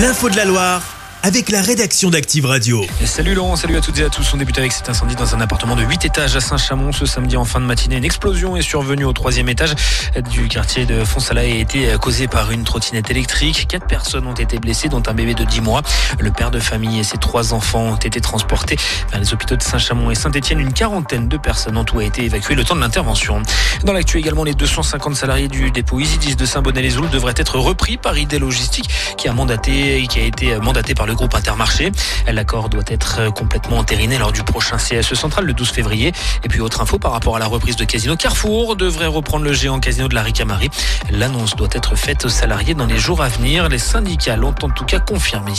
L'info de la Loire avec la rédaction d'Active Radio. Et salut Laurent, salut à toutes et à tous. On débute avec cet incendie dans un appartement de 8 étages à Saint-Chamond. Ce samedi en fin de matinée, une explosion est survenue au troisième étage du quartier de Fonsala et a été causée par une trottinette électrique. Quatre personnes ont été blessées, dont un bébé de 10 mois. Le père de famille et ses trois enfants ont été transportés vers les hôpitaux de Saint-Chamond et Saint-Etienne. Une quarantaine de personnes ont tout été évacuées le temps de l'intervention. Dans l'actu également, les 250 salariés du dépôt Isidis de Saint-Bonnet-les-Oules devraient être repris par ID Logistique qui a mandaté, qui a été mandaté par le groupe Intermarché. L'accord doit être complètement entériné lors du prochain CSE central le 12 février. Et puis autre info par rapport à la reprise de Casino Carrefour devrait reprendre le géant Casino de la Ricamari. L'annonce doit être faite aux salariés dans les jours à venir. Les syndicats l'ont en tout cas confirmé.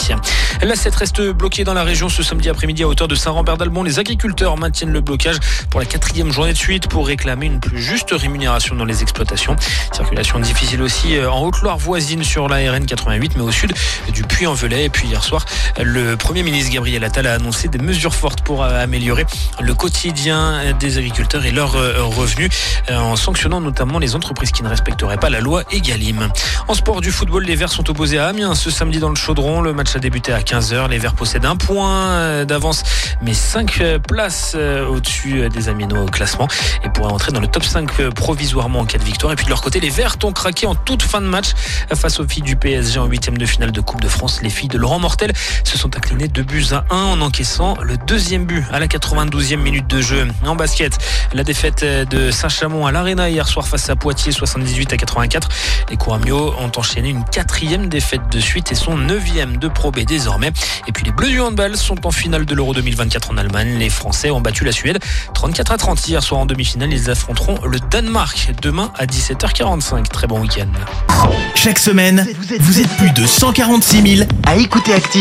La 7 reste bloquée dans la région ce samedi après-midi à hauteur de Saint-Rambert d'Albon. Les agriculteurs maintiennent le blocage pour la quatrième journée de suite pour réclamer une plus juste rémunération dans les exploitations. Circulation difficile aussi en Haute-Loire voisine sur la RN 88 mais au sud du Puy-en-Velay. Et puis hier soir, le Premier ministre Gabriel Attal a annoncé des mesures fortes pour euh, améliorer le quotidien des agriculteurs et leurs euh, revenus euh, en sanctionnant notamment les entreprises qui ne respecteraient pas la loi Egalim. En sport du football, les Verts sont opposés à Amiens ce samedi dans le Chaudron. Le match a débuté à 15h. Les Verts possèdent un point d'avance mais 5 places au-dessus des Amiens au classement et pourraient entrer dans le top 5 provisoirement en cas de victoire. Et puis de leur côté, les Verts ont craqué en toute fin de match face aux filles du PSG en huitième de finale de Coupe de France. Les filles de Laurent Mortel se sont inclinés 2 buts à 1 en encaissant le deuxième but à la 92e minute de jeu. En basket, la défaite de Saint-Chamond à l'Arena hier soir face à Poitiers 78 à 84. Les Couramio ont enchaîné une quatrième défaite de suite et sont neuvième de Pro B désormais. Et puis les Bleus du handball sont en finale de l'Euro 2024 en Allemagne. Les Français ont battu la Suède 34 à 30 hier soir en demi-finale. Ils affronteront le Danemark demain à 17h45. Très bon week-end. Chaque semaine, vous êtes plus de 146 000 à écouter Active